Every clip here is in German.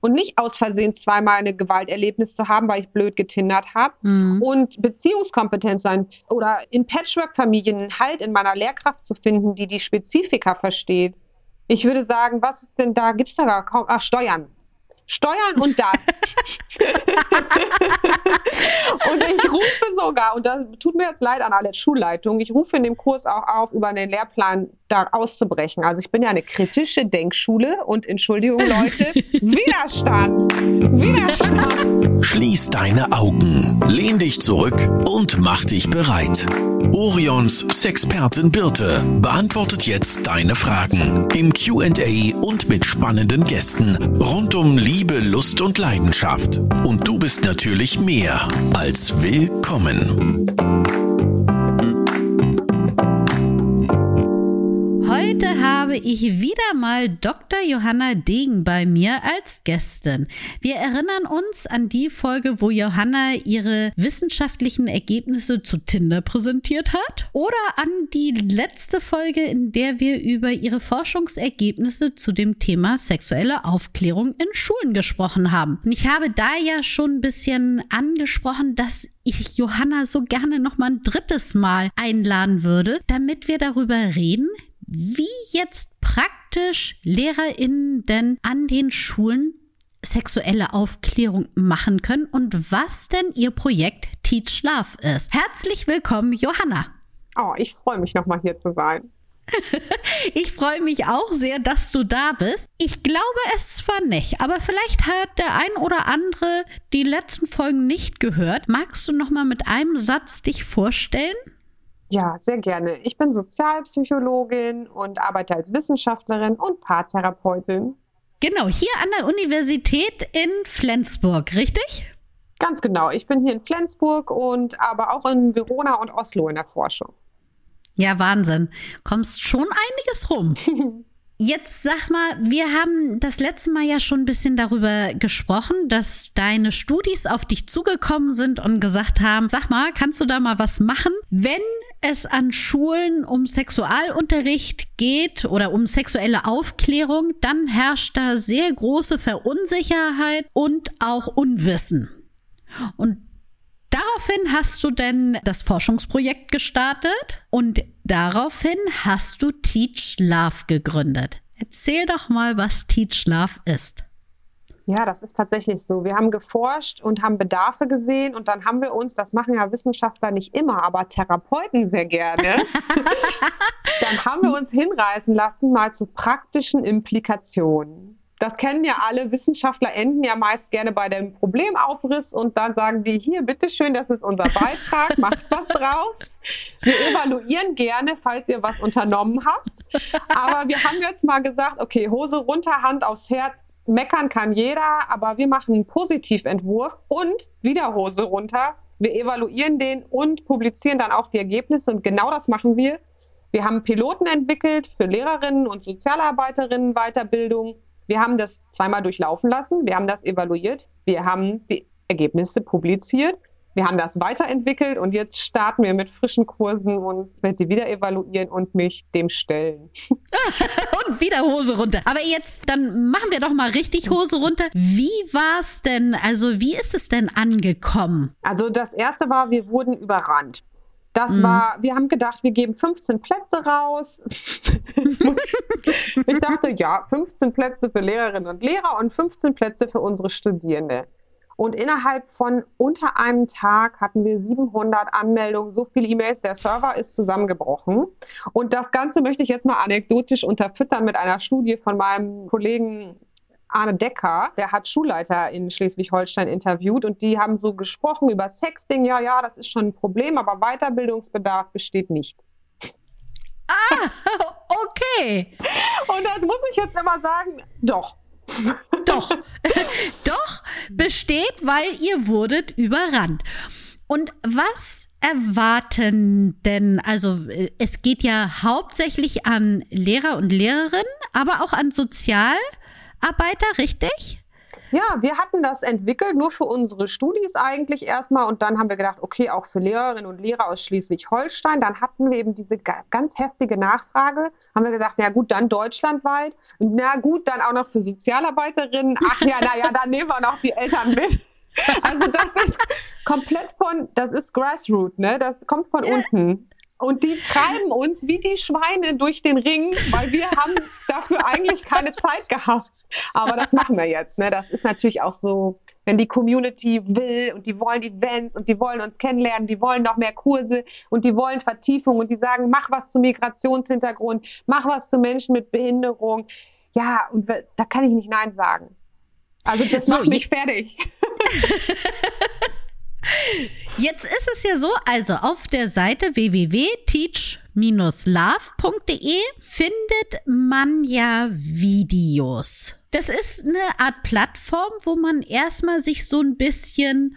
und nicht aus Versehen zweimal eine Gewalterlebnis zu haben, weil ich blöd getindert habe. Mhm. Und Beziehungskompetenz sein oder in Patchwork-Familien Halt in meiner Lehrkraft zu finden, die die Spezifika versteht. Ich würde sagen, was ist denn da? Gibt es da gar kaum? Ach, Steuern. Steuern und das. und ich rufe sogar, und das tut mir jetzt leid an alle Schulleitungen, ich rufe in dem Kurs auch auf, über den Lehrplan da auszubrechen. Also ich bin ja eine kritische Denkschule und Entschuldigung Leute, Widerstand. Widerstand. Schließ deine Augen, lehn dich zurück und mach dich bereit. Orions Sexpertin Birte beantwortet jetzt deine Fragen im QA und mit spannenden Gästen rund um Liebe, Lust und Leidenschaft. Und du bist natürlich mehr als willkommen. Heute habe ich wieder mal Dr. Johanna Degen bei mir als Gästin. Wir erinnern uns an die Folge, wo Johanna ihre wissenschaftlichen Ergebnisse zu Tinder präsentiert hat oder an die letzte Folge, in der wir über ihre Forschungsergebnisse zu dem Thema sexuelle Aufklärung in Schulen gesprochen haben. Und ich habe da ja schon ein bisschen angesprochen, dass ich Johanna so gerne noch mal ein drittes Mal einladen würde, damit wir darüber reden, wie jetzt praktisch LehrerInnen denn an den Schulen sexuelle Aufklärung machen können und was denn ihr Projekt Teach Love ist. Herzlich willkommen, Johanna. Oh, ich freue mich nochmal hier zu sein. ich freue mich auch sehr, dass du da bist. Ich glaube es zwar nicht, aber vielleicht hat der ein oder andere die letzten Folgen nicht gehört. Magst du noch mal mit einem Satz dich vorstellen? Ja, sehr gerne. Ich bin Sozialpsychologin und arbeite als Wissenschaftlerin und Paartherapeutin. Genau, hier an der Universität in Flensburg, richtig? Ganz genau. Ich bin hier in Flensburg und aber auch in Verona und Oslo in der Forschung. Ja, Wahnsinn. Kommst schon einiges rum. Jetzt sag mal, wir haben das letzte Mal ja schon ein bisschen darüber gesprochen, dass deine Studis auf dich zugekommen sind und gesagt haben, sag mal, kannst du da mal was machen, wenn es an Schulen um Sexualunterricht geht oder um sexuelle Aufklärung, dann herrscht da sehr große Verunsicherheit und auch Unwissen. Und Daraufhin hast du denn das Forschungsprojekt gestartet und daraufhin hast du Teach Love gegründet. Erzähl doch mal, was Teach Love ist. Ja, das ist tatsächlich so. Wir haben geforscht und haben Bedarfe gesehen und dann haben wir uns, das machen ja Wissenschaftler nicht immer, aber Therapeuten sehr gerne, dann haben wir uns hinreißen lassen mal zu praktischen Implikationen das kennen ja alle Wissenschaftler, enden ja meist gerne bei dem Problemaufriss und dann sagen die, hier, bitteschön, das ist unser Beitrag, macht was draus. Wir evaluieren gerne, falls ihr was unternommen habt. Aber wir haben jetzt mal gesagt, okay, Hose runter, Hand aufs Herz, meckern kann jeder, aber wir machen einen Positiventwurf und wieder Hose runter. Wir evaluieren den und publizieren dann auch die Ergebnisse und genau das machen wir. Wir haben Piloten entwickelt für Lehrerinnen und Sozialarbeiterinnen Weiterbildung wir haben das zweimal durchlaufen lassen, wir haben das evaluiert, wir haben die Ergebnisse publiziert, wir haben das weiterentwickelt und jetzt starten wir mit frischen Kursen und werde die wieder evaluieren und mich dem stellen. und wieder Hose runter. Aber jetzt, dann machen wir doch mal richtig Hose runter. Wie war es denn? Also, wie ist es denn angekommen? Also, das erste war, wir wurden überrannt. Das mhm. war, wir haben gedacht, wir geben 15 Plätze raus. ich dachte, ja, 15 Plätze für Lehrerinnen und Lehrer und 15 Plätze für unsere Studierende. Und innerhalb von unter einem Tag hatten wir 700 Anmeldungen, so viele E-Mails, der Server ist zusammengebrochen. Und das Ganze möchte ich jetzt mal anekdotisch unterfüttern mit einer Studie von meinem Kollegen Arne Decker, der hat Schulleiter in Schleswig-Holstein interviewt und die haben so gesprochen über Sexting. Ja, ja, das ist schon ein Problem, aber Weiterbildungsbedarf besteht nicht. Ah, okay. Und das muss ich jetzt immer sagen, doch. Doch. doch besteht, weil ihr wurdet überrannt. Und was erwarten denn, also es geht ja hauptsächlich an Lehrer und Lehrerinnen, aber auch an Sozial- Arbeiter, richtig? Ja, wir hatten das entwickelt, nur für unsere Studis eigentlich erstmal. Und dann haben wir gedacht, okay, auch für Lehrerinnen und Lehrer aus Schleswig-Holstein. Dann hatten wir eben diese ganz heftige Nachfrage. Haben wir gesagt, ja gut, dann deutschlandweit. Na gut, dann auch noch für Sozialarbeiterinnen. Ach ja, naja, dann nehmen wir noch die Eltern mit. Also das ist komplett von, das ist Grassroot, ne? Das kommt von unten. Und die treiben uns wie die Schweine durch den Ring, weil wir haben dafür eigentlich keine Zeit gehabt. Aber das machen wir jetzt. Ne? Das ist natürlich auch so, wenn die Community will und die wollen Events und die wollen uns kennenlernen, die wollen noch mehr Kurse und die wollen Vertiefung und die sagen, mach was zum Migrationshintergrund, mach was zu Menschen mit Behinderung. Ja, und da kann ich nicht Nein sagen. Also das so, macht mich fertig. Jetzt ist es ja so, also auf der Seite www.teach-love.de findet man ja Videos. Das ist eine Art Plattform, wo man erstmal sich so ein bisschen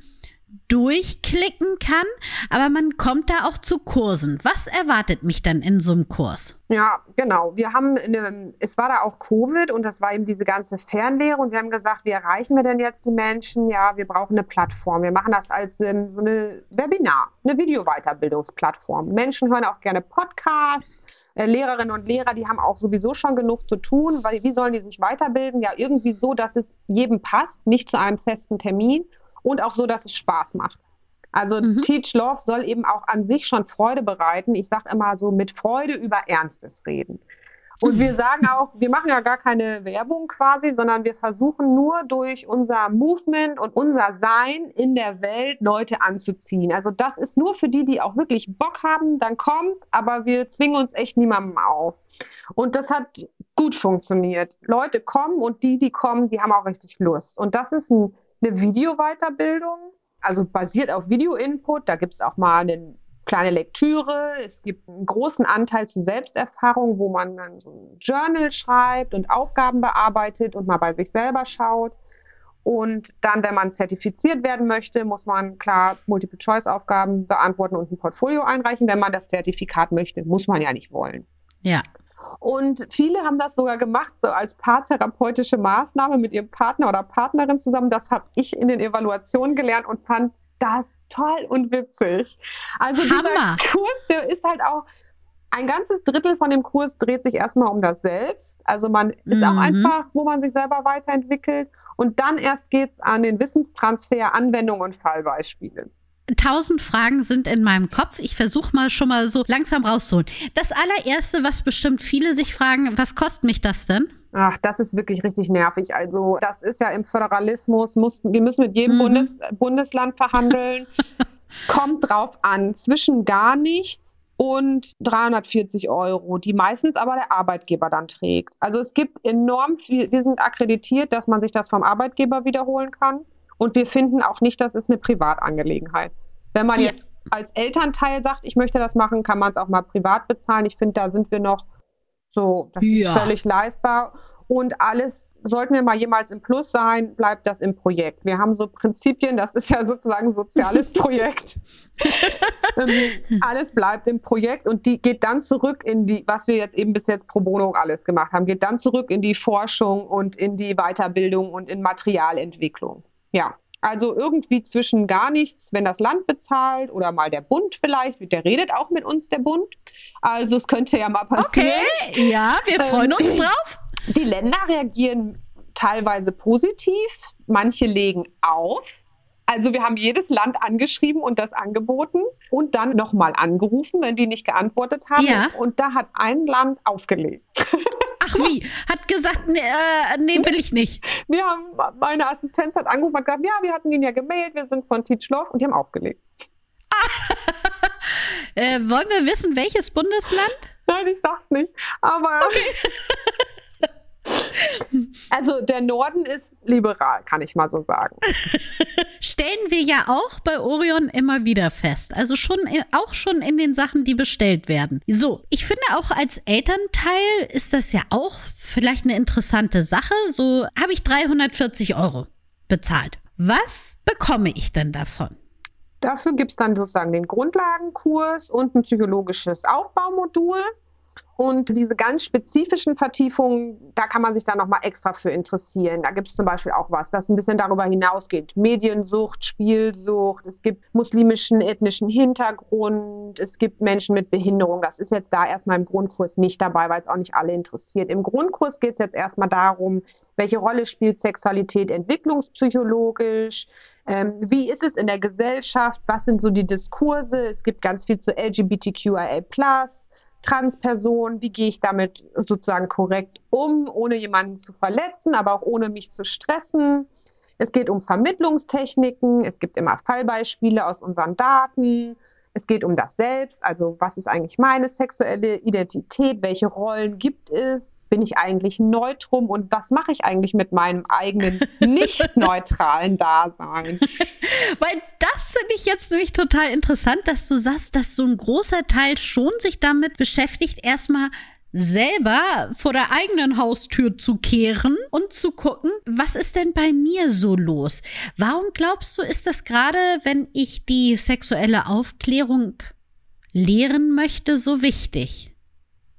durchklicken kann, aber man kommt da auch zu Kursen. Was erwartet mich dann in so einem Kurs? Ja, genau. Wir haben, eine, es war da auch Covid und das war eben diese ganze Fernlehre und wir haben gesagt, wie erreichen wir denn jetzt die Menschen? Ja, wir brauchen eine Plattform. Wir machen das als ähm, eine Webinar, eine Video-Weiterbildungsplattform. Menschen hören auch gerne Podcasts. Äh, Lehrerinnen und Lehrer, die haben auch sowieso schon genug zu tun, weil wie sollen die sich weiterbilden? Ja, irgendwie so, dass es jedem passt, nicht zu einem festen Termin und auch so, dass es Spaß macht. Also mhm. Teach Love soll eben auch an sich schon Freude bereiten. Ich sage immer so, mit Freude über Ernstes reden. Und wir sagen auch, wir machen ja gar keine Werbung quasi, sondern wir versuchen nur durch unser Movement und unser Sein in der Welt Leute anzuziehen. Also das ist nur für die, die auch wirklich Bock haben, dann kommt, aber wir zwingen uns echt niemandem auf. Und das hat gut funktioniert. Leute kommen und die, die kommen, die haben auch richtig Lust. Und das ist ein eine Video-Weiterbildung, also basiert auf Video-Input. Da gibt es auch mal eine kleine Lektüre. Es gibt einen großen Anteil zur Selbsterfahrung, wo man dann so ein Journal schreibt und Aufgaben bearbeitet und mal bei sich selber schaut. Und dann, wenn man zertifiziert werden möchte, muss man klar Multiple-Choice-Aufgaben beantworten und ein Portfolio einreichen. Wenn man das Zertifikat möchte, muss man ja nicht wollen. Ja. Und viele haben das sogar gemacht, so als paartherapeutische Maßnahme mit ihrem Partner oder Partnerin zusammen. Das habe ich in den Evaluationen gelernt und fand das toll und witzig. Also Hammer. dieser Kurs, der ist halt auch ein ganzes Drittel von dem Kurs dreht sich erstmal um das Selbst. Also man ist mhm. auch einfach, wo man sich selber weiterentwickelt. Und dann erst geht es an den Wissenstransfer, Anwendung und Fallbeispiele. Tausend Fragen sind in meinem Kopf. Ich versuche mal schon mal so langsam rauszuholen. Das allererste, was bestimmt viele sich fragen, was kostet mich das denn? Ach, das ist wirklich richtig nervig. Also, das ist ja im Föderalismus, muss, wir müssen mit jedem mhm. Bundes, Bundesland verhandeln. Kommt drauf an, zwischen gar nichts und 340 Euro, die meistens aber der Arbeitgeber dann trägt. Also es gibt enorm viel, wir sind akkreditiert, dass man sich das vom Arbeitgeber wiederholen kann. Und wir finden auch nicht, das ist eine Privatangelegenheit. Wenn man ja. jetzt als Elternteil sagt, ich möchte das machen, kann man es auch mal privat bezahlen. Ich finde, da sind wir noch so, das ja. ist völlig leistbar. Und alles, sollten wir mal jemals im Plus sein, bleibt das im Projekt. Wir haben so Prinzipien, das ist ja sozusagen ein soziales Projekt. ähm, alles bleibt im Projekt und die geht dann zurück in die, was wir jetzt eben bis jetzt pro bono alles gemacht haben, geht dann zurück in die Forschung und in die Weiterbildung und in Materialentwicklung. Ja, also irgendwie zwischen gar nichts, wenn das Land bezahlt oder mal der Bund vielleicht, der redet auch mit uns, der Bund. Also es könnte ja mal passieren. Okay, ja, wir freuen ähm, uns drauf. Die Länder reagieren teilweise positiv, manche legen auf. Also wir haben jedes Land angeschrieben und das angeboten und dann nochmal angerufen, wenn die nicht geantwortet haben. Ja. Und da hat ein Land aufgelegt. Ach wie? Hat gesagt, nee, äh, nee, will ich nicht. Wir haben, meine Assistenz hat angerufen und gesagt, ja, wir hatten ihn ja gemeldet, wir sind von Teach Love und die haben aufgelegt. äh, wollen wir wissen, welches Bundesland? Nein, ich sag's nicht. Aber okay. Also der Norden ist liberal, kann ich mal so sagen. Stellen wir ja auch bei Orion immer wieder fest. Also schon auch schon in den Sachen, die bestellt werden. So, ich finde auch als Elternteil ist das ja auch vielleicht eine interessante Sache. So habe ich 340 Euro bezahlt. Was bekomme ich denn davon? Dafür gibt es dann sozusagen den Grundlagenkurs und ein psychologisches Aufbaumodul. Und diese ganz spezifischen Vertiefungen, da kann man sich dann nochmal extra für interessieren. Da gibt es zum Beispiel auch was, das ein bisschen darüber hinausgeht. Mediensucht, Spielsucht, es gibt muslimischen, ethnischen Hintergrund, es gibt Menschen mit Behinderung. Das ist jetzt da erstmal im Grundkurs nicht dabei, weil es auch nicht alle interessiert. Im Grundkurs geht es jetzt erstmal darum, welche Rolle spielt Sexualität entwicklungspsychologisch? Ähm, wie ist es in der Gesellschaft? Was sind so die Diskurse? Es gibt ganz viel zu LGBTQIA+, Transpersonen, wie gehe ich damit sozusagen korrekt um, ohne jemanden zu verletzen, aber auch ohne mich zu stressen. Es geht um Vermittlungstechniken, es gibt immer Fallbeispiele aus unseren Daten. Es geht um das Selbst, also was ist eigentlich meine sexuelle Identität, welche Rollen gibt es, bin ich eigentlich neutrum und was mache ich eigentlich mit meinem eigenen nicht neutralen Dasein? Weil das finde ich jetzt nämlich total interessant, dass du sagst, dass so ein großer Teil schon sich damit beschäftigt, erstmal selber vor der eigenen Haustür zu kehren und zu gucken, was ist denn bei mir so los? Warum glaubst du, ist das gerade, wenn ich die sexuelle Aufklärung lehren möchte, so wichtig?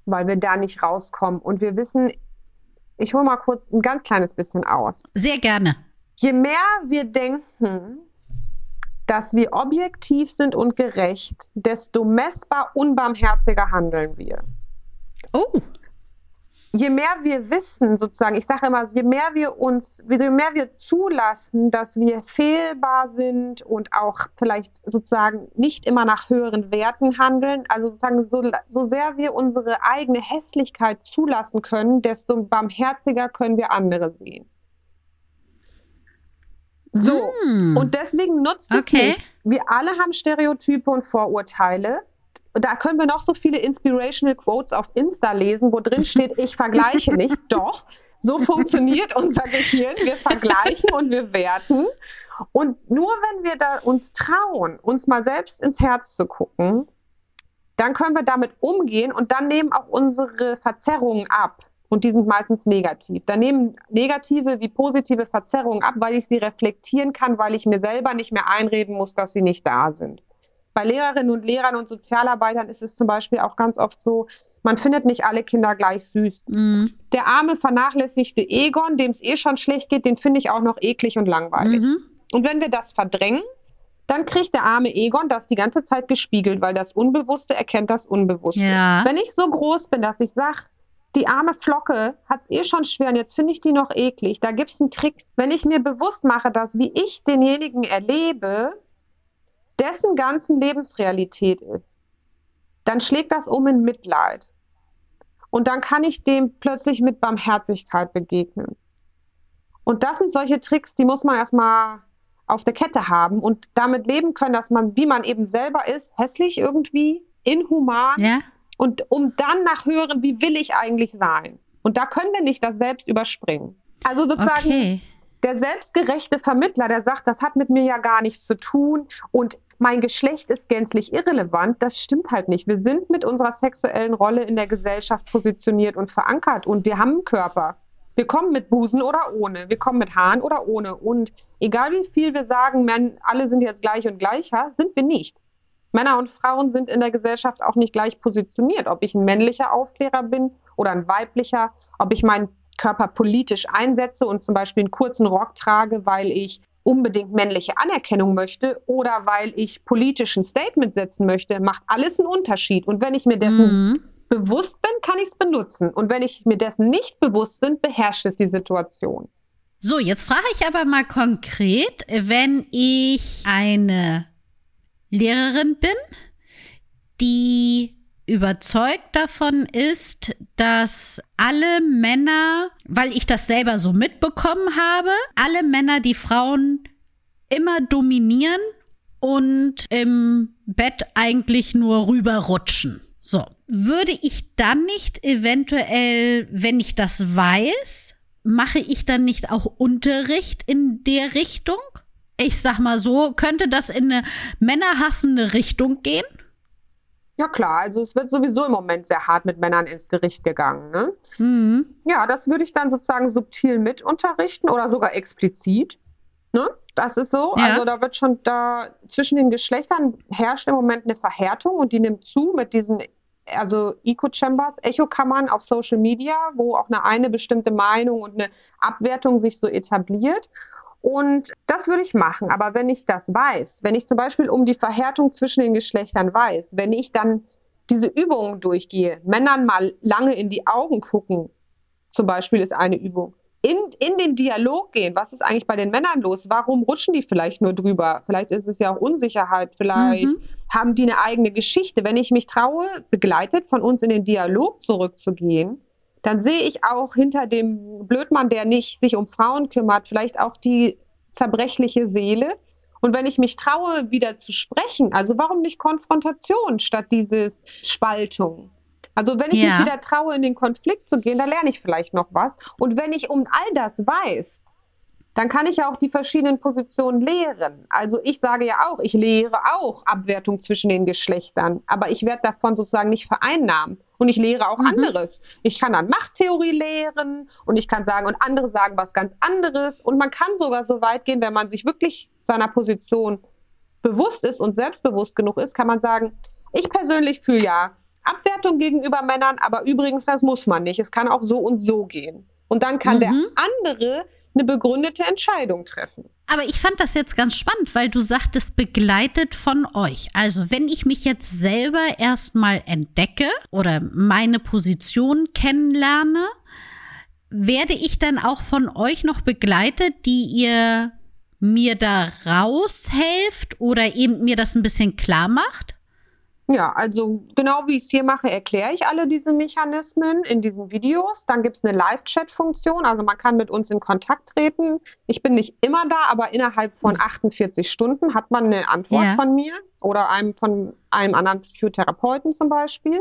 Weil wir da nicht rauskommen. Und wir wissen, ich hole mal kurz ein ganz kleines bisschen aus. Sehr gerne. Je mehr wir denken, dass wir objektiv sind und gerecht, desto messbar unbarmherziger handeln wir. Oh je mehr wir wissen, sozusagen, ich sage immer, je mehr wir uns, je mehr wir zulassen, dass wir fehlbar sind und auch vielleicht sozusagen nicht immer nach höheren Werten handeln, also sozusagen so, so sehr wir unsere eigene Hässlichkeit zulassen können, desto barmherziger können wir andere sehen. So, hm. und deswegen nutzt es okay. nichts. Wir alle haben Stereotype und Vorurteile da können wir noch so viele inspirational Quotes auf Insta lesen, wo drin steht, ich vergleiche nicht. Doch, so funktioniert unser Gehirn. Wir vergleichen und wir werten. Und nur wenn wir da uns trauen, uns mal selbst ins Herz zu gucken, dann können wir damit umgehen und dann nehmen auch unsere Verzerrungen ab. Und die sind meistens negativ. Dann nehmen negative wie positive Verzerrungen ab, weil ich sie reflektieren kann, weil ich mir selber nicht mehr einreden muss, dass sie nicht da sind. Bei Lehrerinnen und Lehrern und Sozialarbeitern ist es zum Beispiel auch ganz oft so, man findet nicht alle Kinder gleich süß. Mhm. Der arme, vernachlässigte Egon, dem es eh schon schlecht geht, den finde ich auch noch eklig und langweilig. Mhm. Und wenn wir das verdrängen, dann kriegt der arme Egon das die ganze Zeit gespiegelt, weil das Unbewusste erkennt das Unbewusste. Ja. Wenn ich so groß bin, dass ich sage, die arme Flocke hat es eh schon schwer und jetzt finde ich die noch eklig. Da gibt es einen Trick. Wenn ich mir bewusst mache, dass wie ich denjenigen erlebe, dessen ganzen Lebensrealität ist, dann schlägt das um in Mitleid. Und dann kann ich dem plötzlich mit Barmherzigkeit begegnen. Und das sind solche Tricks, die muss man erstmal auf der Kette haben und damit leben können, dass man, wie man eben selber ist, hässlich irgendwie, inhuman. Ja. Und um dann nach hören, wie will ich eigentlich sein? Und da können wir nicht das selbst überspringen. Also sozusagen okay. Der selbstgerechte Vermittler, der sagt, das hat mit mir ja gar nichts zu tun und mein Geschlecht ist gänzlich irrelevant, das stimmt halt nicht. Wir sind mit unserer sexuellen Rolle in der Gesellschaft positioniert und verankert und wir haben einen Körper. Wir kommen mit Busen oder ohne, wir kommen mit Haaren oder ohne. Und egal wie viel wir sagen, man, alle sind jetzt gleich und gleicher, sind wir nicht. Männer und Frauen sind in der Gesellschaft auch nicht gleich positioniert. Ob ich ein männlicher Aufklärer bin oder ein weiblicher, ob ich meinen Körper politisch einsetze und zum Beispiel einen kurzen Rock trage, weil ich unbedingt männliche Anerkennung möchte oder weil ich politischen Statement setzen möchte, macht alles einen Unterschied. Und wenn ich mir dessen mhm. bewusst bin, kann ich es benutzen. Und wenn ich mir dessen nicht bewusst bin, beherrscht es die Situation. So, jetzt frage ich aber mal konkret, wenn ich eine Lehrerin bin, die überzeugt davon ist, dass alle Männer, weil ich das selber so mitbekommen habe, alle Männer die Frauen immer dominieren und im Bett eigentlich nur rüberrutschen. So, würde ich dann nicht eventuell, wenn ich das weiß, mache ich dann nicht auch Unterricht in der Richtung? Ich sag mal so, könnte das in eine männerhassende Richtung gehen? Ja klar, also es wird sowieso im Moment sehr hart mit Männern ins Gericht gegangen. Ne? Mhm. Ja, das würde ich dann sozusagen subtil mit unterrichten oder sogar explizit. Ne? Das ist so. Ja. Also da wird schon da zwischen den Geschlechtern herrscht im Moment eine Verhärtung und die nimmt zu mit diesen also Eco-Chambers, Echokammern auf Social Media, wo auch eine, eine bestimmte Meinung und eine Abwertung sich so etabliert. Und das würde ich machen. Aber wenn ich das weiß, wenn ich zum Beispiel um die Verhärtung zwischen den Geschlechtern weiß, wenn ich dann diese Übungen durchgehe, Männern mal lange in die Augen gucken, zum Beispiel ist eine Übung, in, in den Dialog gehen, was ist eigentlich bei den Männern los? Warum rutschen die vielleicht nur drüber? Vielleicht ist es ja auch Unsicherheit, vielleicht mhm. haben die eine eigene Geschichte. Wenn ich mich traue, begleitet von uns in den Dialog zurückzugehen, dann sehe ich auch hinter dem Blödmann, der nicht sich um Frauen kümmert, vielleicht auch die zerbrechliche Seele. Und wenn ich mich traue, wieder zu sprechen, also warum nicht Konfrontation statt dieses Spaltung? Also wenn ich ja. mich wieder traue, in den Konflikt zu gehen, da lerne ich vielleicht noch was. Und wenn ich um all das weiß, dann kann ich ja auch die verschiedenen Positionen lehren. Also ich sage ja auch, ich lehre auch Abwertung zwischen den Geschlechtern, aber ich werde davon sozusagen nicht vereinnahmen. Und ich lehre auch mhm. anderes. Ich kann dann Machttheorie lehren und ich kann sagen, und andere sagen was ganz anderes. Und man kann sogar so weit gehen, wenn man sich wirklich seiner Position bewusst ist und selbstbewusst genug ist, kann man sagen, ich persönlich fühle ja Abwertung gegenüber Männern, aber übrigens, das muss man nicht. Es kann auch so und so gehen. Und dann kann mhm. der andere eine begründete Entscheidung treffen. Aber ich fand das jetzt ganz spannend, weil du sagtest, begleitet von euch. Also wenn ich mich jetzt selber erstmal entdecke oder meine Position kennenlerne, werde ich dann auch von euch noch begleitet, die ihr mir da raushelft oder eben mir das ein bisschen klar macht? Ja, also genau wie ich es hier mache, erkläre ich alle diese Mechanismen in diesen Videos. Dann gibt es eine Live-Chat-Funktion, also man kann mit uns in Kontakt treten. Ich bin nicht immer da, aber innerhalb von 48 Stunden hat man eine Antwort ja. von mir oder einem von einem anderen Psychotherapeuten zum Beispiel.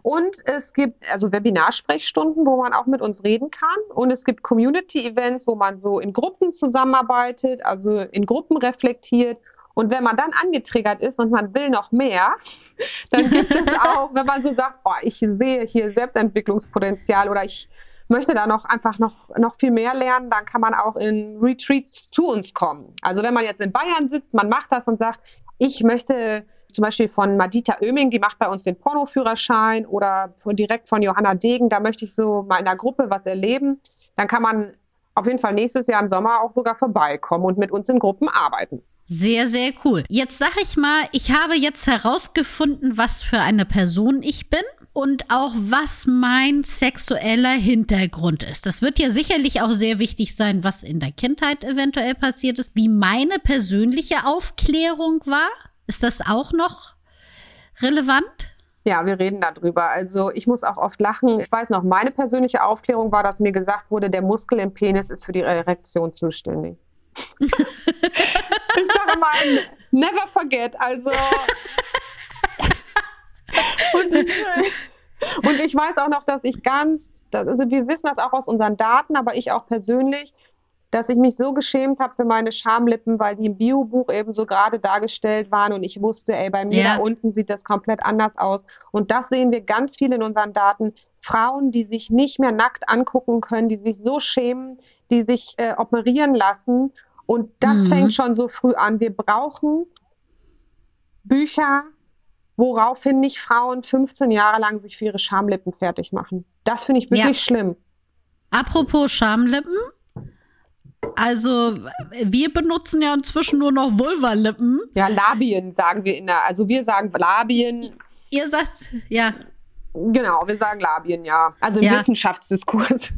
Und es gibt also Webinarsprechstunden, wo man auch mit uns reden kann. Und es gibt Community-Events, wo man so in Gruppen zusammenarbeitet, also in Gruppen reflektiert und wenn man dann angetriggert ist und man will noch mehr, dann gibt es auch, wenn man so sagt, oh, ich sehe hier Selbstentwicklungspotenzial oder ich möchte da noch einfach noch, noch viel mehr lernen, dann kann man auch in Retreats zu uns kommen. Also wenn man jetzt in Bayern sitzt, man macht das und sagt, ich möchte zum Beispiel von Madita Oeming, die macht bei uns den Pornoführerschein oder von, direkt von Johanna Degen, da möchte ich so mal in der Gruppe was erleben, dann kann man auf jeden Fall nächstes Jahr im Sommer auch sogar vorbeikommen und mit uns in Gruppen arbeiten. Sehr, sehr cool. Jetzt sag ich mal, ich habe jetzt herausgefunden, was für eine Person ich bin und auch was mein sexueller Hintergrund ist. Das wird ja sicherlich auch sehr wichtig sein, was in der Kindheit eventuell passiert ist, wie meine persönliche Aufklärung war. Ist das auch noch relevant? Ja, wir reden darüber. Also ich muss auch oft lachen. Ich weiß noch, meine persönliche Aufklärung war, dass mir gesagt wurde, der Muskel im Penis ist für die Erektion zuständig. mal, never forget. Also. und, ich, und ich weiß auch noch, dass ich ganz, also wir wissen das auch aus unseren Daten, aber ich auch persönlich, dass ich mich so geschämt habe für meine Schamlippen, weil die im Biobuch eben so gerade dargestellt waren und ich wusste, ey, bei mir ja. da unten sieht das komplett anders aus. Und das sehen wir ganz viel in unseren Daten. Frauen, die sich nicht mehr nackt angucken können, die sich so schämen, die sich äh, operieren lassen. Und das mhm. fängt schon so früh an. Wir brauchen Bücher, woraufhin nicht Frauen 15 Jahre lang sich für ihre Schamlippen fertig machen. Das finde ich wirklich ja. schlimm. Apropos Schamlippen. Also, wir benutzen ja inzwischen nur noch Vulvalippen. Ja, Labien sagen wir in der, also wir sagen Labien. Ihr sagt, ja. Genau, wir sagen Labien, ja. Also im ja. Wissenschaftsdiskurs.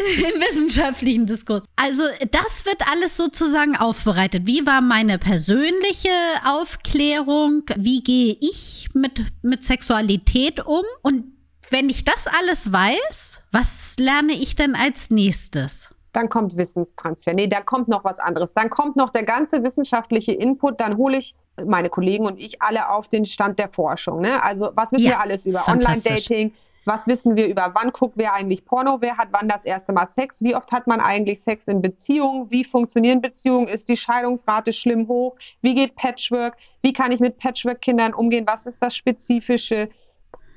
Im wissenschaftlichen Diskurs. Also das wird alles sozusagen aufbereitet. Wie war meine persönliche Aufklärung? Wie gehe ich mit, mit Sexualität um? Und wenn ich das alles weiß, was lerne ich denn als nächstes? Dann kommt Wissenstransfer. Nee, da kommt noch was anderes. Dann kommt noch der ganze wissenschaftliche Input. Dann hole ich meine Kollegen und ich alle auf den Stand der Forschung. Ne? Also was wissen ja, wir alles über Online-Dating? Was wissen wir über wann guckt wer eigentlich Porno, wer hat wann das erste Mal Sex, wie oft hat man eigentlich Sex in Beziehungen, wie funktionieren Beziehungen, ist die Scheidungsrate schlimm hoch, wie geht Patchwork, wie kann ich mit Patchwork-Kindern umgehen, was ist das Spezifische,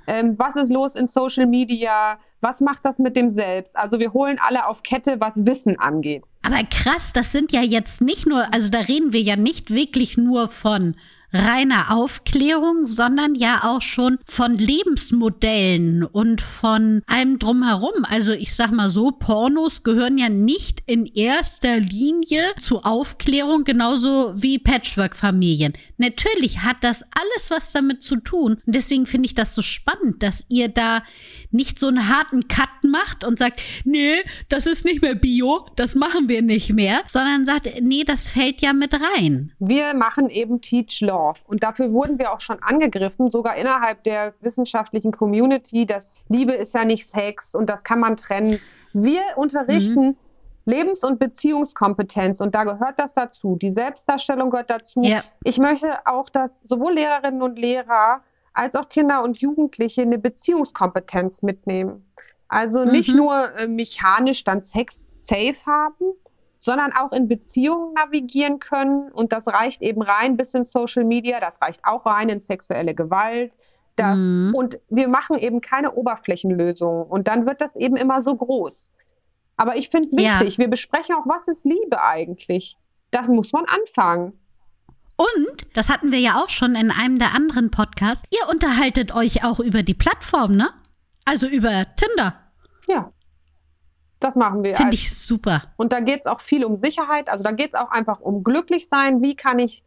ähm, was ist los in Social Media, was macht das mit dem Selbst? Also wir holen alle auf Kette, was Wissen angeht. Aber krass, das sind ja jetzt nicht nur, also da reden wir ja nicht wirklich nur von reiner Aufklärung, sondern ja auch schon von Lebensmodellen und von allem drumherum. Also ich sag mal so, Pornos gehören ja nicht in erster Linie zu Aufklärung, genauso wie Patchwork-Familien. Natürlich hat das alles was damit zu tun. Und deswegen finde ich das so spannend, dass ihr da nicht so einen harten Cut macht und sagt, nee, das ist nicht mehr Bio, das machen wir nicht mehr, sondern sagt, nee, das fällt ja mit rein. Wir machen eben Teach Love und dafür wurden wir auch schon angegriffen, sogar innerhalb der wissenschaftlichen Community, dass Liebe ist ja nicht Sex und das kann man trennen. Wir unterrichten mhm. Lebens- und Beziehungskompetenz und da gehört das dazu. Die Selbstdarstellung gehört dazu. Ja. Ich möchte auch, dass sowohl Lehrerinnen und Lehrer als auch Kinder und Jugendliche eine Beziehungskompetenz mitnehmen. Also nicht mhm. nur äh, mechanisch dann Sex safe haben, sondern auch in Beziehungen navigieren können. Und das reicht eben rein bis in Social Media, das reicht auch rein in sexuelle Gewalt. Das, mhm. Und wir machen eben keine Oberflächenlösungen. Und dann wird das eben immer so groß. Aber ich finde es wichtig, ja. wir besprechen auch, was ist Liebe eigentlich? Das muss man anfangen. Und, das hatten wir ja auch schon in einem der anderen Podcasts, ihr unterhaltet euch auch über die Plattform, ne? Also über Tinder. Ja. Das machen wir. Finde ich super. Und da geht es auch viel um Sicherheit. Also da geht es auch einfach um glücklich sein. Wie kann ich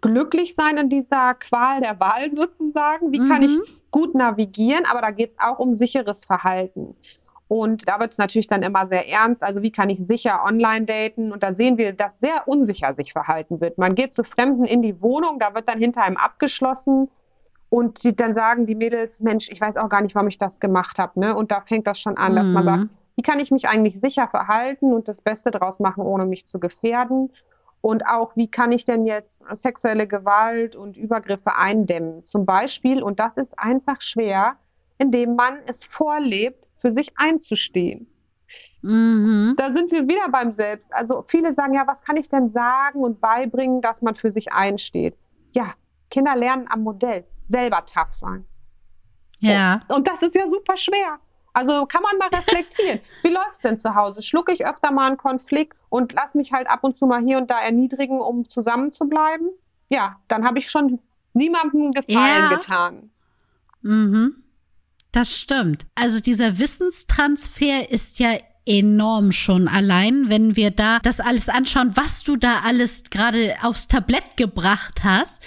glücklich sein in dieser Qual der Wahl sozusagen? Wie mhm. kann ich mhm. gut navigieren? Aber da geht es auch um sicheres Verhalten. Und da wird es natürlich dann immer sehr ernst. Also wie kann ich sicher online daten? Und da sehen wir, dass sehr unsicher sich verhalten wird. Man geht zu Fremden in die Wohnung, da wird dann hinter einem abgeschlossen. Und die, dann sagen die Mädels, Mensch, ich weiß auch gar nicht, warum ich das gemacht habe. Ne? Und da fängt das schon an, dass man mhm. sagt, wie kann ich mich eigentlich sicher verhalten und das Beste draus machen, ohne mich zu gefährden? Und auch, wie kann ich denn jetzt sexuelle Gewalt und Übergriffe eindämmen? Zum Beispiel, und das ist einfach schwer, indem man es vorlebt, für sich einzustehen. Mhm. Da sind wir wieder beim Selbst. Also viele sagen, ja, was kann ich denn sagen und beibringen, dass man für sich einsteht? Ja, Kinder lernen am Modell, selber tough sein. Ja. Und, und das ist ja super schwer. Also kann man mal reflektieren. Wie läuft es denn zu Hause? Schlucke ich öfter mal einen Konflikt und lass mich halt ab und zu mal hier und da erniedrigen, um zusammen zu bleiben? Ja, dann habe ich schon niemandem Gefallen ja. getan. Mhm. Das stimmt. Also dieser Wissenstransfer ist ja enorm schon allein, wenn wir da das alles anschauen, was du da alles gerade aufs Tablett gebracht hast.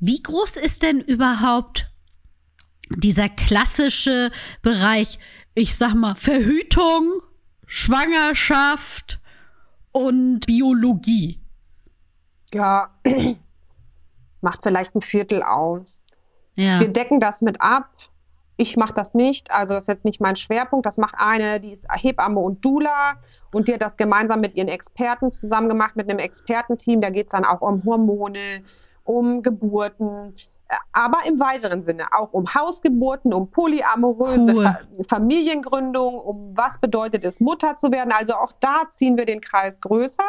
Wie groß ist denn überhaupt dieser klassische Bereich ich sag mal, Verhütung, Schwangerschaft und Biologie. Ja, macht vielleicht ein Viertel aus. Ja. Wir decken das mit ab. Ich mache das nicht, also das ist jetzt nicht mein Schwerpunkt. Das macht eine, die ist Hebamme und Dula und die hat das gemeinsam mit ihren Experten zusammen gemacht, mit einem Expertenteam. Da geht es dann auch um Hormone, um Geburten, aber im weiteren Sinne auch um Hausgeburten, um polyamoröse cool. Fa Familiengründung, um was bedeutet es, Mutter zu werden. Also auch da ziehen wir den Kreis größer,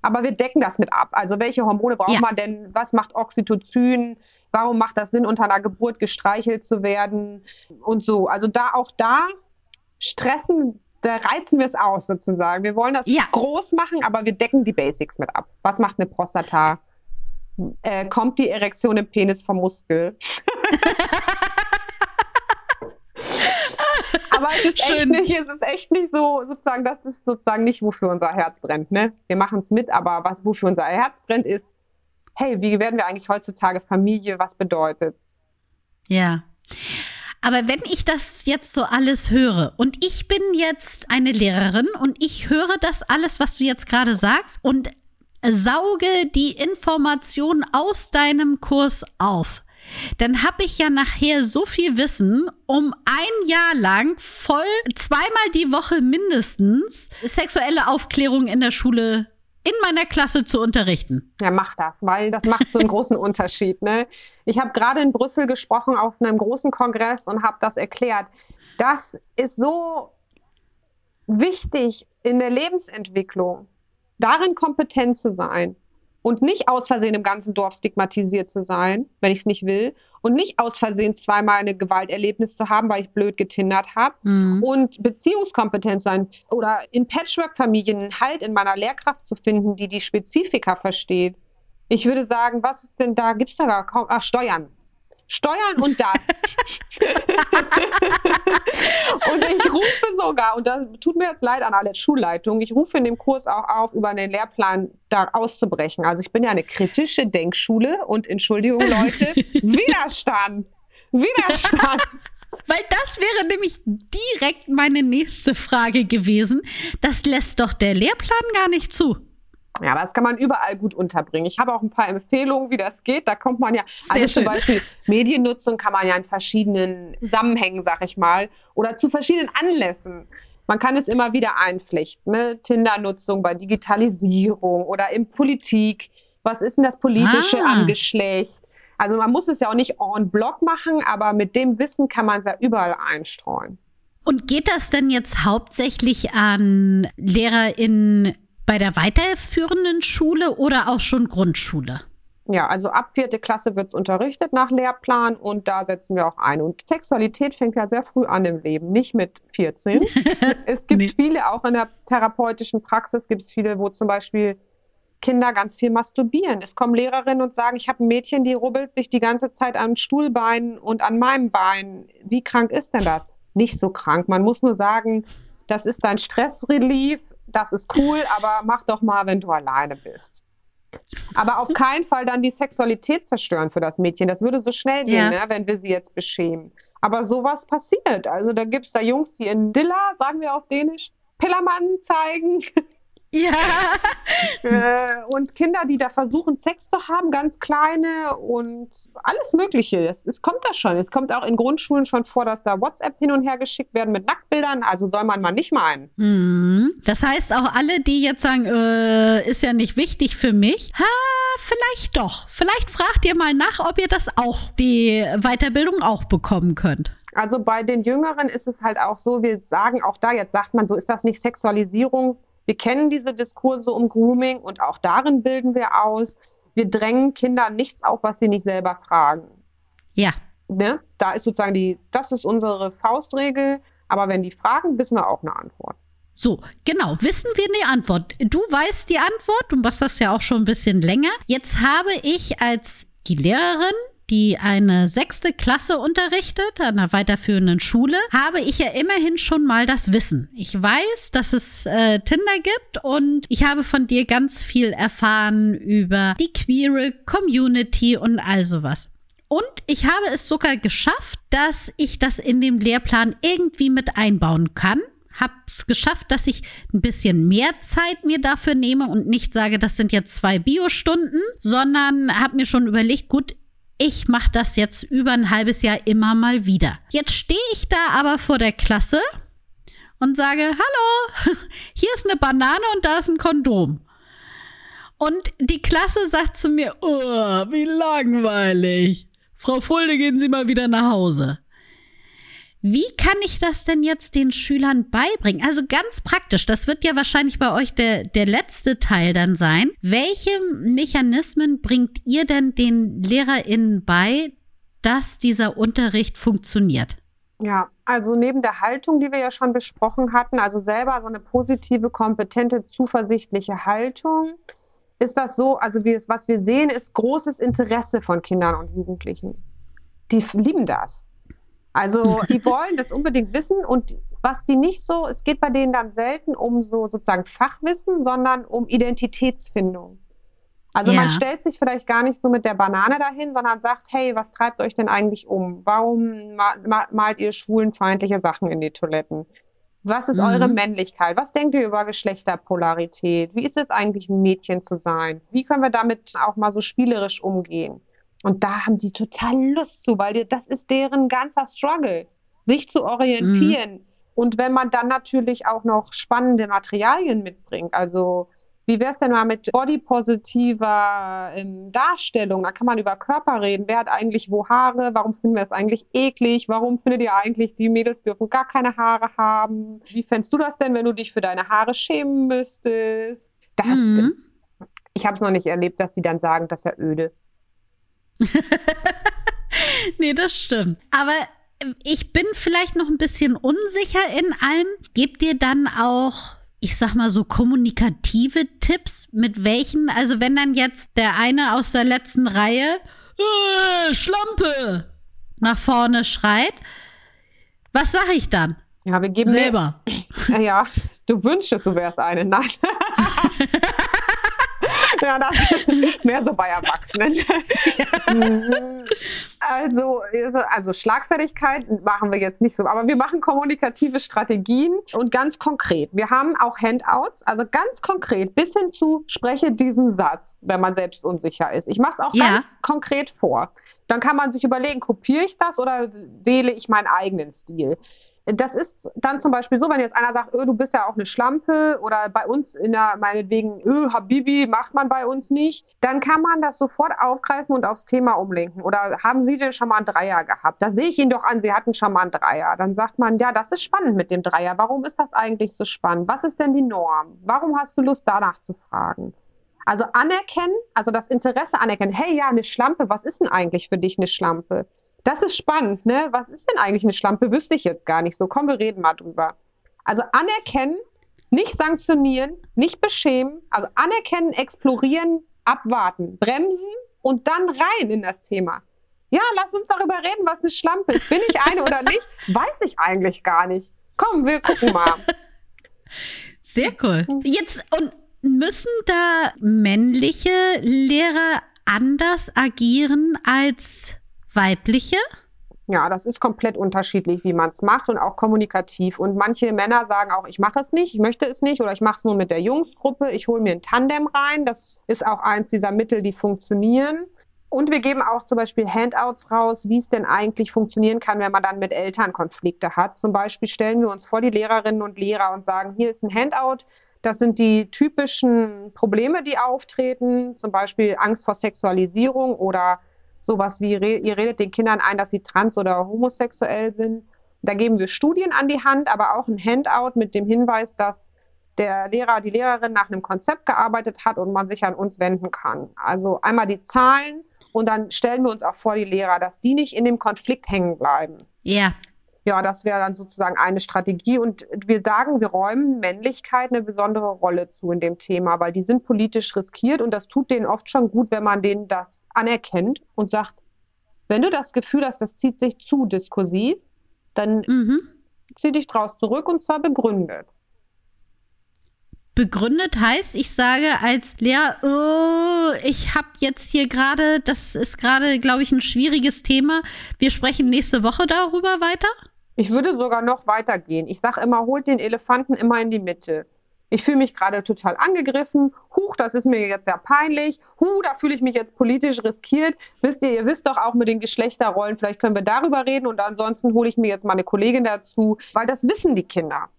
aber wir decken das mit ab. Also welche Hormone braucht ja. man denn? Was macht Oxytocin? Warum macht das Sinn, unter einer Geburt gestreichelt zu werden? Und so. Also da auch da stressen da reizen wir es aus sozusagen. Wir wollen das ja. groß machen, aber wir decken die Basics mit ab. Was macht eine Prostata? Äh, kommt die Erektion im Penis vom Muskel. Aber es ist, echt nicht, es ist echt nicht so, sozusagen, das ist sozusagen nicht, wofür unser Herz brennt. Ne? Wir machen es mit, aber was, wofür unser Herz brennt, ist, hey, wie werden wir eigentlich heutzutage Familie? Was bedeutet Ja. Aber wenn ich das jetzt so alles höre und ich bin jetzt eine Lehrerin und ich höre das alles, was du jetzt gerade sagst und sauge die Information aus deinem Kurs auf. Dann habe ich ja nachher so viel Wissen, um ein Jahr lang voll zweimal die Woche mindestens sexuelle Aufklärung in der Schule in meiner Klasse zu unterrichten. Ja, mach das, weil das macht so einen großen Unterschied. Ne? Ich habe gerade in Brüssel gesprochen auf einem großen Kongress und habe das erklärt. Das ist so wichtig in der Lebensentwicklung darin kompetent zu sein und nicht aus Versehen im ganzen Dorf stigmatisiert zu sein, wenn ich es nicht will, und nicht aus Versehen zweimal eine Gewalterlebnis zu haben, weil ich blöd getindert habe, mhm. und Beziehungskompetent sein oder in Patchwork-Familien Halt in meiner Lehrkraft zu finden, die die Spezifika versteht. Ich würde sagen, was ist denn da? Gibt es da gar kaum? Ach, Steuern. Steuern und das. und ich rufe sogar, und das tut mir jetzt leid an alle Schulleitungen, ich rufe in dem Kurs auch auf, über den Lehrplan da auszubrechen. Also ich bin ja eine kritische Denkschule und Entschuldigung, Leute, Widerstand. Widerstand. Weil das wäre nämlich direkt meine nächste Frage gewesen. Das lässt doch der Lehrplan gar nicht zu. Ja, aber das kann man überall gut unterbringen. Ich habe auch ein paar Empfehlungen, wie das geht. Da kommt man ja, Sehr also schön. zum Beispiel Mediennutzung kann man ja in verschiedenen Zusammenhängen, sag ich mal, oder zu verschiedenen Anlässen. Man kann es immer wieder einflechten. Ne? Tinder-Nutzung bei Digitalisierung oder in Politik. Was ist denn das Politische ah. am Geschlecht? Also man muss es ja auch nicht en bloc machen, aber mit dem Wissen kann man es ja überall einstreuen. Und geht das denn jetzt hauptsächlich an LehrerInnen bei der weiterführenden Schule oder auch schon Grundschule? Ja, also ab vierte Klasse wird es unterrichtet nach Lehrplan und da setzen wir auch ein. Und Sexualität fängt ja sehr früh an im Leben, nicht mit 14. es gibt nee. viele, auch in der therapeutischen Praxis gibt es viele, wo zum Beispiel Kinder ganz viel masturbieren. Es kommen Lehrerinnen und sagen, ich habe ein Mädchen, die rubbelt sich die ganze Zeit am Stuhlbein und an meinem Bein. Wie krank ist denn das? Nicht so krank. Man muss nur sagen, das ist dein Stressrelief, das ist cool, aber mach doch mal, wenn du alleine bist. Aber auf keinen Fall dann die Sexualität zerstören für das Mädchen. Das würde so schnell gehen, ja. ne, wenn wir sie jetzt beschämen. Aber sowas passiert. Also da gibt es da Jungs, die in Dilla, sagen wir auf Dänisch, Pillermann zeigen. Ja. Äh, und Kinder, die da versuchen, Sex zu haben, ganz kleine und alles Mögliche. Es, es, kommt da schon. Es kommt auch in Grundschulen schon vor, dass da WhatsApp hin und her geschickt werden mit Nacktbildern. Also soll man mal nicht meinen. Mhm. Das heißt, auch alle, die jetzt sagen, äh, ist ja nicht wichtig für mich, ha, vielleicht doch. Vielleicht fragt ihr mal nach, ob ihr das auch, die Weiterbildung auch bekommen könnt. Also bei den Jüngeren ist es halt auch so, wir sagen auch da, jetzt sagt man so, ist das nicht Sexualisierung? Wir kennen diese Diskurse um Grooming und auch darin bilden wir aus. Wir drängen Kinder nichts auf, was sie nicht selber fragen. Ja. Ne? Da ist sozusagen die, das ist unsere Faustregel. Aber wenn die fragen, wissen wir auch eine Antwort. So, genau, wissen wir eine Antwort. Du weißt die Antwort, du machst das ja auch schon ein bisschen länger. Jetzt habe ich als die Lehrerin die eine sechste Klasse unterrichtet an einer weiterführenden Schule, habe ich ja immerhin schon mal das Wissen. Ich weiß, dass es äh, Tinder gibt und ich habe von dir ganz viel erfahren über die queere Community und all sowas. Und ich habe es sogar geschafft, dass ich das in dem Lehrplan irgendwie mit einbauen kann habe es geschafft, dass ich ein bisschen mehr Zeit mir dafür nehme und nicht sage, das sind jetzt zwei Biostunden, sondern habe mir schon überlegt, gut, ich mache das jetzt über ein halbes Jahr immer mal wieder. Jetzt stehe ich da aber vor der Klasse und sage, hallo, hier ist eine Banane und da ist ein Kondom. Und die Klasse sagt zu mir, oh, wie langweilig. Frau Fulde, gehen Sie mal wieder nach Hause. Wie kann ich das denn jetzt den Schülern beibringen? Also ganz praktisch, das wird ja wahrscheinlich bei euch der, der letzte Teil dann sein. Welche Mechanismen bringt ihr denn den LehrerInnen bei, dass dieser Unterricht funktioniert? Ja, also neben der Haltung, die wir ja schon besprochen hatten, also selber so eine positive, kompetente, zuversichtliche Haltung, ist das so, also wir, was wir sehen, ist großes Interesse von Kindern und Jugendlichen. Die lieben das. Also die wollen das unbedingt wissen und was die nicht so, es geht bei denen dann selten um so sozusagen Fachwissen, sondern um Identitätsfindung. Also ja. man stellt sich vielleicht gar nicht so mit der Banane dahin, sondern sagt, hey, was treibt euch denn eigentlich um? Warum ma malt ihr schwulenfeindliche Sachen in die Toiletten? Was ist mhm. eure Männlichkeit? Was denkt ihr über Geschlechterpolarität? Wie ist es eigentlich, ein Mädchen zu sein? Wie können wir damit auch mal so spielerisch umgehen? Und da haben die total Lust zu, weil das ist deren ganzer Struggle, sich zu orientieren. Mhm. Und wenn man dann natürlich auch noch spannende Materialien mitbringt, also wie wäre es denn mal mit bodypositiver ähm, Darstellung? Da kann man über Körper reden. Wer hat eigentlich wo Haare? Warum finden wir es eigentlich eklig? Warum findet ihr eigentlich, die Mädels dürfen gar keine Haare haben? Wie fändest du das denn, wenn du dich für deine Haare schämen müsstest? Das, mhm. Ich habe es noch nicht erlebt, dass die dann sagen, das ist ja öde. nee, das stimmt. Aber ich bin vielleicht noch ein bisschen unsicher in allem. Gebt ihr dann auch ich sag mal so kommunikative Tipps, mit welchen, also wenn dann jetzt der eine aus der letzten Reihe äh, Schlampe nach vorne schreit, was sage ich dann? Ja, wir geben selber. Mir, ja, du wünschst, du wärst eine. Nein. ja, das mehr so bei Erwachsenen. also, also Schlagfertigkeit machen wir jetzt nicht so, aber wir machen kommunikative Strategien und ganz konkret. Wir haben auch Handouts, also ganz konkret bis hin zu spreche diesen Satz, wenn man selbst unsicher ist. Ich mache es auch ja. ganz konkret vor. Dann kann man sich überlegen, kopiere ich das oder wähle ich meinen eigenen Stil? Das ist dann zum Beispiel so, wenn jetzt einer sagt, öh, du bist ja auch eine Schlampe oder bei uns in der, meinetwegen, öh, Habibi macht man bei uns nicht, dann kann man das sofort aufgreifen und aufs Thema umlenken. Oder haben Sie denn schon mal einen Dreier gehabt? Da sehe ich ihn doch an, Sie hatten schon mal einen Dreier. Dann sagt man, ja, das ist spannend mit dem Dreier. Warum ist das eigentlich so spannend? Was ist denn die Norm? Warum hast du Lust, danach zu fragen? Also anerkennen, also das Interesse anerkennen. Hey, ja, eine Schlampe, was ist denn eigentlich für dich eine Schlampe? Das ist spannend, ne? Was ist denn eigentlich eine Schlampe? Wüsste ich jetzt gar nicht so. Komm, wir reden mal drüber. Also anerkennen, nicht sanktionieren, nicht beschämen, also anerkennen, explorieren, abwarten, bremsen und dann rein in das Thema. Ja, lass uns darüber reden, was eine Schlampe ist. Bin ich eine oder nicht? Weiß ich eigentlich gar nicht. Komm, wir gucken mal. Sehr cool. Jetzt und müssen da männliche Lehrer anders agieren als weibliche? Ja, das ist komplett unterschiedlich, wie man es macht und auch kommunikativ. Und manche Männer sagen auch, ich mache es nicht, ich möchte es nicht oder ich mache es nur mit der Jungsgruppe, ich hole mir ein Tandem rein. Das ist auch eins dieser Mittel, die funktionieren. Und wir geben auch zum Beispiel Handouts raus, wie es denn eigentlich funktionieren kann, wenn man dann mit Eltern Konflikte hat. Zum Beispiel stellen wir uns vor die Lehrerinnen und Lehrer und sagen, hier ist ein Handout, das sind die typischen Probleme, die auftreten, zum Beispiel Angst vor Sexualisierung oder sowas wie, ihr redet den Kindern ein, dass sie trans oder homosexuell sind. Da geben wir Studien an die Hand, aber auch ein Handout mit dem Hinweis, dass der Lehrer, die Lehrerin nach einem Konzept gearbeitet hat und man sich an uns wenden kann. Also einmal die Zahlen und dann stellen wir uns auch vor, die Lehrer, dass die nicht in dem Konflikt hängen bleiben. Ja. Ja, das wäre dann sozusagen eine Strategie. Und wir sagen, wir räumen Männlichkeit eine besondere Rolle zu in dem Thema, weil die sind politisch riskiert und das tut denen oft schon gut, wenn man denen das anerkennt und sagt, wenn du das Gefühl hast, das zieht sich zu diskursiv, dann mhm. zieh dich draus zurück und zwar begründet. Begründet heißt, ich sage als Lehrer, oh, ich habe jetzt hier gerade, das ist gerade, glaube ich, ein schwieriges Thema. Wir sprechen nächste Woche darüber weiter. Ich würde sogar noch weitergehen. Ich sage immer, holt den Elefanten immer in die Mitte. Ich fühle mich gerade total angegriffen. Huch, das ist mir jetzt sehr peinlich. Huh, da fühle ich mich jetzt politisch riskiert. Wisst ihr, ihr wisst doch auch mit den Geschlechterrollen, vielleicht können wir darüber reden und ansonsten hole ich mir jetzt mal eine Kollegin dazu, weil das wissen die Kinder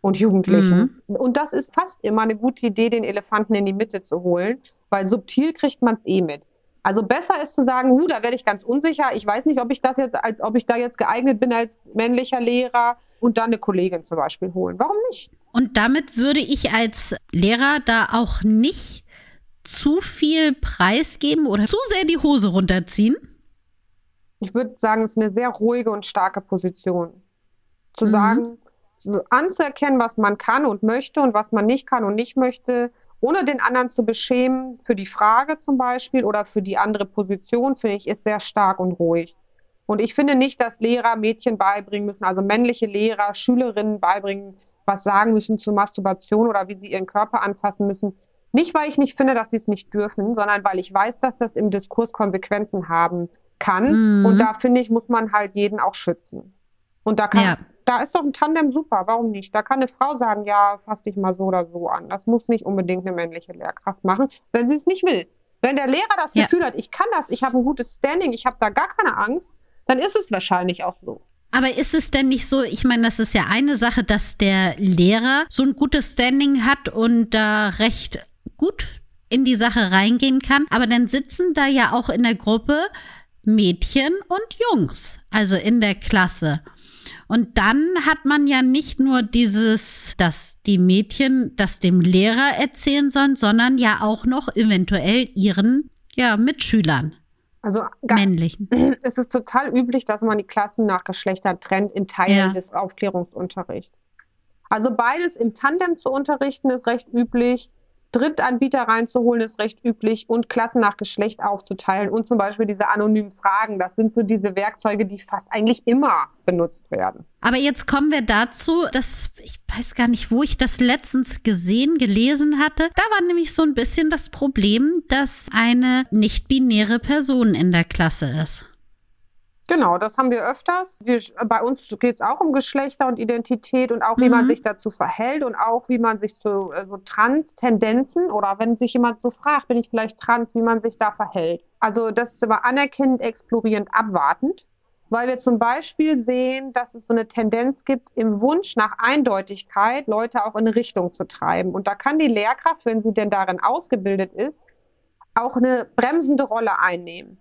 und Jugendlichen. Mhm. Und das ist fast immer eine gute Idee, den Elefanten in die Mitte zu holen, weil subtil kriegt man es eh mit. Also besser ist zu sagen, hu, da werde ich ganz unsicher. Ich weiß nicht, ob ich das jetzt, als ob ich da jetzt geeignet bin als männlicher Lehrer und dann eine Kollegin zum Beispiel holen. Warum nicht? Und damit würde ich als Lehrer da auch nicht zu viel preisgeben oder zu sehr die Hose runterziehen? Ich würde sagen, es ist eine sehr ruhige und starke Position. Zu mhm. sagen, so anzuerkennen, was man kann und möchte und was man nicht kann und nicht möchte, ohne den anderen zu beschämen für die Frage zum Beispiel oder für die andere Position, finde ich, ist sehr stark und ruhig. Und ich finde nicht, dass Lehrer Mädchen beibringen müssen, also männliche Lehrer Schülerinnen beibringen, was sagen müssen zu Masturbation oder wie sie ihren Körper anfassen müssen. Nicht, weil ich nicht finde, dass sie es nicht dürfen, sondern weil ich weiß, dass das im Diskurs Konsequenzen haben kann. Mhm. Und da finde ich, muss man halt jeden auch schützen. Und da kann, ja da ist doch ein Tandem super, warum nicht? Da kann eine Frau sagen, ja, fass dich mal so oder so an. Das muss nicht unbedingt eine männliche Lehrkraft machen, wenn sie es nicht will. Wenn der Lehrer das ja. Gefühl hat, ich kann das, ich habe ein gutes Standing, ich habe da gar keine Angst, dann ist es wahrscheinlich auch so. Aber ist es denn nicht so, ich meine, das ist ja eine Sache, dass der Lehrer so ein gutes Standing hat und da recht gut in die Sache reingehen kann, aber dann sitzen da ja auch in der Gruppe Mädchen und Jungs, also in der Klasse. Und dann hat man ja nicht nur dieses, dass die Mädchen das dem Lehrer erzählen sollen, sondern ja auch noch eventuell ihren ja, Mitschülern. Also männlichen. Es ist total üblich, dass man die Klassen nach Geschlechtern trennt in Teilen ja. des Aufklärungsunterrichts. Also beides im Tandem zu unterrichten ist recht üblich. Drittanbieter reinzuholen ist recht üblich und Klassen nach Geschlecht aufzuteilen und zum Beispiel diese anonymen Fragen. Das sind so diese Werkzeuge, die fast eigentlich immer benutzt werden. Aber jetzt kommen wir dazu, dass ich weiß gar nicht, wo ich das letztens gesehen, gelesen hatte. Da war nämlich so ein bisschen das Problem, dass eine nicht-binäre Person in der Klasse ist. Genau, das haben wir öfters. Wir, bei uns geht es auch um Geschlechter und Identität und auch, wie mhm. man sich dazu verhält und auch, wie man sich zu äh, so Trans-Tendenzen oder wenn sich jemand so fragt, bin ich vielleicht trans, wie man sich da verhält. Also das ist immer anerkennend, explorierend, abwartend, weil wir zum Beispiel sehen, dass es so eine Tendenz gibt, im Wunsch nach Eindeutigkeit Leute auch in eine Richtung zu treiben. Und da kann die Lehrkraft, wenn sie denn darin ausgebildet ist, auch eine bremsende Rolle einnehmen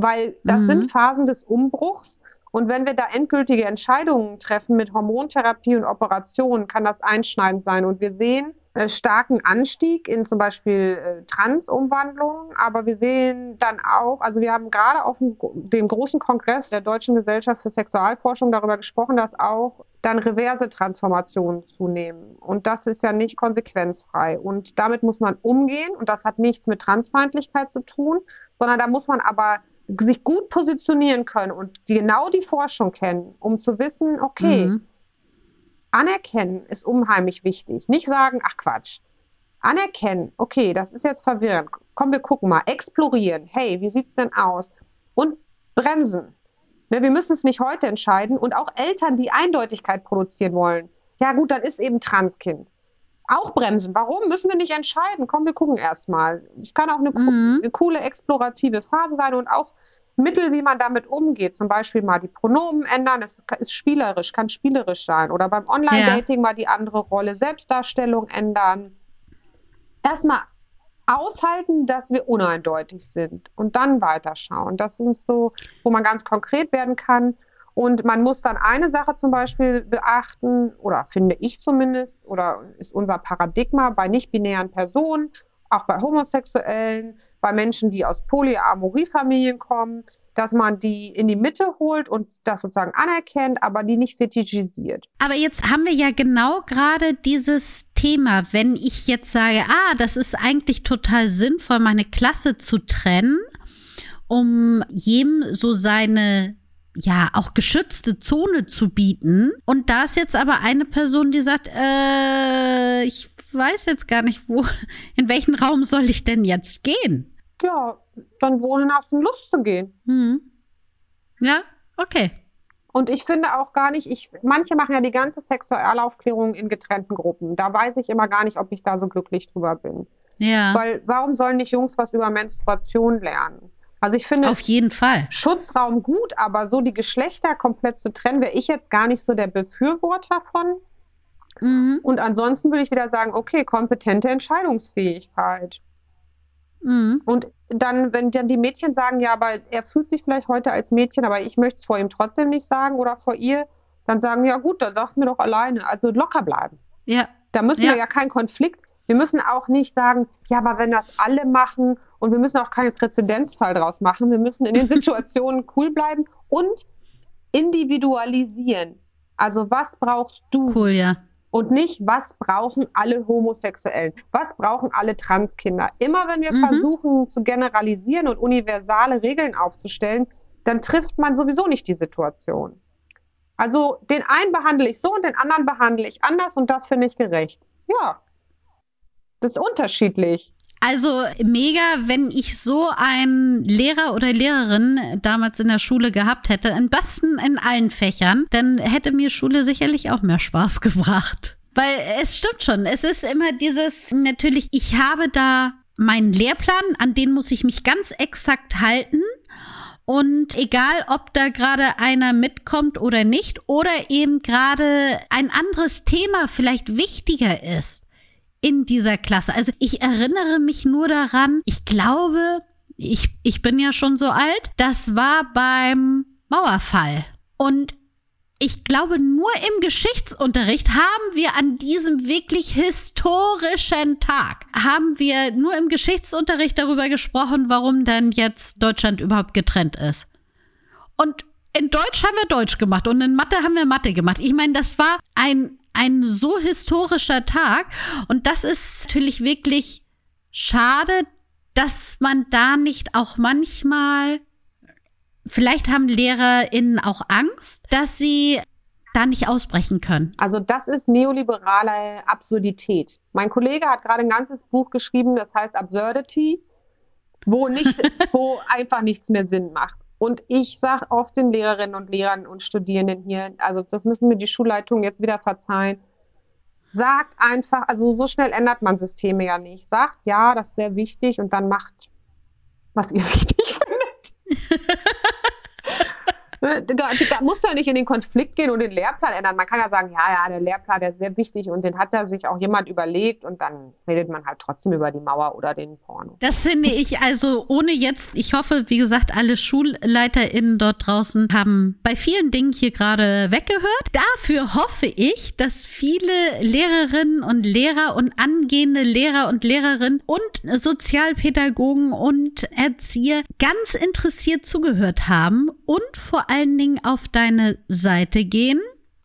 weil das mhm. sind Phasen des Umbruchs. Und wenn wir da endgültige Entscheidungen treffen mit Hormontherapie und Operationen, kann das einschneidend sein. Und wir sehen äh, starken Anstieg in zum Beispiel äh, Transumwandlungen, aber wir sehen dann auch, also wir haben gerade auf dem, dem, großen Kongress der Deutschen Gesellschaft für Sexualforschung darüber gesprochen, dass auch dann reverse Transformationen zunehmen. Und das ist ja nicht konsequenzfrei. Und damit muss man umgehen. Und das hat nichts mit Transfeindlichkeit zu tun, sondern da muss man aber sich gut positionieren können und genau die Forschung kennen, um zu wissen, okay, mhm. anerkennen ist unheimlich wichtig. Nicht sagen, ach Quatsch. Anerkennen, okay, das ist jetzt verwirrend. Komm, wir gucken mal. Explorieren. Hey, wie sieht's denn aus? Und bremsen. Ne, wir müssen es nicht heute entscheiden. Und auch Eltern, die Eindeutigkeit produzieren wollen. Ja, gut, dann ist eben Transkind auch bremsen. Warum müssen wir nicht entscheiden? Komm, wir gucken erstmal. Es kann auch eine, mhm. eine, coole explorative Phase sein und auch Mittel, wie man damit umgeht. Zum Beispiel mal die Pronomen ändern. Es ist spielerisch, kann spielerisch sein. Oder beim Online-Dating ja. mal die andere Rolle, Selbstdarstellung ändern. Erstmal aushalten, dass wir uneindeutig sind und dann weiterschauen. Das sind so, wo man ganz konkret werden kann. Und man muss dann eine Sache zum Beispiel beachten, oder finde ich zumindest, oder ist unser Paradigma bei nicht-binären Personen, auch bei Homosexuellen, bei Menschen, die aus Polyamoriefamilien kommen, dass man die in die Mitte holt und das sozusagen anerkennt, aber die nicht fetischisiert. Aber jetzt haben wir ja genau gerade dieses Thema, wenn ich jetzt sage, ah, das ist eigentlich total sinnvoll, meine Klasse zu trennen, um jedem so seine ja auch geschützte Zone zu bieten. Und da ist jetzt aber eine Person, die sagt, äh, ich weiß jetzt gar nicht, wo, in welchen Raum soll ich denn jetzt gehen? Ja, dann wohin hast du Lust zu gehen? Hm. Ja, okay. Und ich finde auch gar nicht, ich, manche machen ja die ganze Sexualaufklärung in getrennten Gruppen. Da weiß ich immer gar nicht, ob ich da so glücklich drüber bin. Ja. Weil warum sollen nicht Jungs was über Menstruation lernen? Also ich finde auf jeden Fall Schutzraum gut, aber so die Geschlechter komplett zu trennen, wäre ich jetzt gar nicht so der Befürworter von. Mhm. Und ansonsten würde ich wieder sagen, okay, kompetente Entscheidungsfähigkeit. Mhm. Und dann, wenn dann die Mädchen sagen, ja, aber er fühlt sich vielleicht heute als Mädchen, aber ich möchte es vor ihm trotzdem nicht sagen oder vor ihr, dann sagen wir, ja gut, dann sagst du mir doch alleine. Also locker bleiben. Ja. Da müssen ja. wir ja keinen Konflikt. Wir müssen auch nicht sagen, ja, aber wenn das alle machen und wir müssen auch keinen Präzedenzfall draus machen. Wir müssen in den Situationen cool bleiben und individualisieren. Also was brauchst du? Cool, ja. Und nicht, was brauchen alle Homosexuellen? Was brauchen alle Transkinder? Immer wenn wir mhm. versuchen zu generalisieren und universale Regeln aufzustellen, dann trifft man sowieso nicht die Situation. Also den einen behandle ich so und den anderen behandle ich anders und das finde ich gerecht. Ja, das ist unterschiedlich. Also mega, wenn ich so einen Lehrer oder Lehrerin damals in der Schule gehabt hätte, am besten in allen Fächern, dann hätte mir Schule sicherlich auch mehr Spaß gebracht. Weil es stimmt schon, es ist immer dieses, natürlich, ich habe da meinen Lehrplan, an den muss ich mich ganz exakt halten. Und egal, ob da gerade einer mitkommt oder nicht, oder eben gerade ein anderes Thema vielleicht wichtiger ist, in dieser Klasse. Also ich erinnere mich nur daran, ich glaube, ich, ich bin ja schon so alt, das war beim Mauerfall. Und ich glaube, nur im Geschichtsunterricht haben wir an diesem wirklich historischen Tag, haben wir nur im Geschichtsunterricht darüber gesprochen, warum denn jetzt Deutschland überhaupt getrennt ist. Und in Deutsch haben wir Deutsch gemacht und in Mathe haben wir Mathe gemacht. Ich meine, das war ein ein so historischer Tag. Und das ist natürlich wirklich schade, dass man da nicht auch manchmal, vielleicht haben LehrerInnen auch Angst, dass sie da nicht ausbrechen können. Also das ist neoliberale Absurdität. Mein Kollege hat gerade ein ganzes Buch geschrieben, das heißt Absurdity, wo nicht, wo einfach nichts mehr Sinn macht. Und ich sage oft den Lehrerinnen und Lehrern und Studierenden hier, also das müssen mir die Schulleitungen jetzt wieder verzeihen. Sagt einfach, also so schnell ändert man Systeme ja nicht. Sagt, ja, das ist sehr wichtig und dann macht, was ihr wichtig findet. Ne, da, da muss ja nicht in den Konflikt gehen und den Lehrplan ändern. Man kann ja sagen, ja, ja, der Lehrplan, der ist sehr wichtig und den hat da sich auch jemand überlegt und dann redet man halt trotzdem über die Mauer oder den Porno. Das finde ich also ohne jetzt, ich hoffe, wie gesagt, alle SchulleiterInnen dort draußen haben bei vielen Dingen hier gerade weggehört. Dafür hoffe ich, dass viele Lehrerinnen und Lehrer und angehende Lehrer und Lehrerinnen und Sozialpädagogen und Erzieher ganz interessiert zugehört haben und vor allen Dingen auf deine Seite gehen,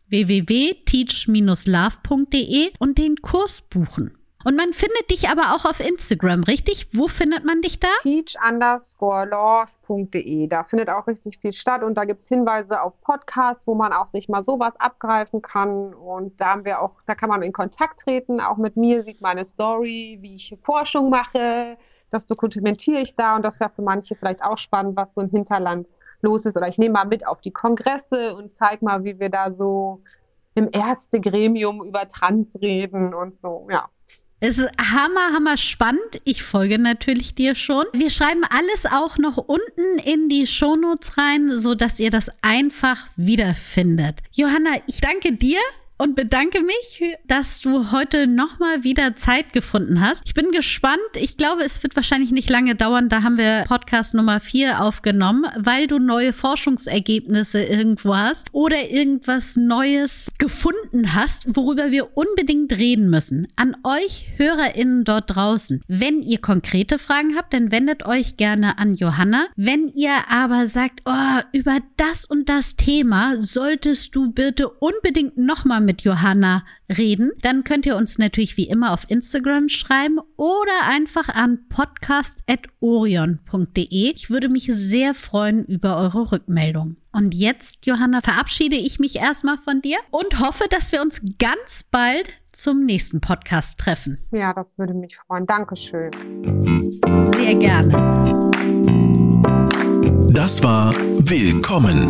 www.teach-love.de und den Kurs buchen. Und man findet dich aber auch auf Instagram, richtig? Wo findet man dich da? teach-love.de. Da findet auch richtig viel statt und da gibt es Hinweise auf Podcasts, wo man auch sich mal sowas abgreifen kann. Und da haben wir auch, da kann man in Kontakt treten. Auch mit mir sieht meine Story, wie ich Forschung mache. Das dokumentiere ich da und das ja für manche vielleicht auch spannend, was so im Hinterland los ist. Oder ich nehme mal mit auf die Kongresse und zeige mal, wie wir da so im Ärztegremium über Trans reden und so, ja. Es ist hammer, hammer spannend. Ich folge natürlich dir schon. Wir schreiben alles auch noch unten in die Shownotes rein, so dass ihr das einfach wiederfindet. Johanna, ich danke dir und bedanke mich, dass du heute nochmal wieder Zeit gefunden hast. Ich bin gespannt. Ich glaube, es wird wahrscheinlich nicht lange dauern. Da haben wir Podcast Nummer 4 aufgenommen, weil du neue Forschungsergebnisse irgendwo hast oder irgendwas Neues gefunden hast, worüber wir unbedingt reden müssen. An euch HörerInnen dort draußen. Wenn ihr konkrete Fragen habt, dann wendet euch gerne an Johanna. Wenn ihr aber sagt, oh, über das und das Thema solltest du bitte unbedingt nochmal mit Johanna reden, dann könnt ihr uns natürlich wie immer auf Instagram schreiben oder einfach an podcast.orion.de. Ich würde mich sehr freuen über eure Rückmeldung. Und jetzt, Johanna, verabschiede ich mich erstmal von dir und hoffe, dass wir uns ganz bald zum nächsten Podcast treffen. Ja, das würde mich freuen. Dankeschön. Sehr gerne. Das war Willkommen,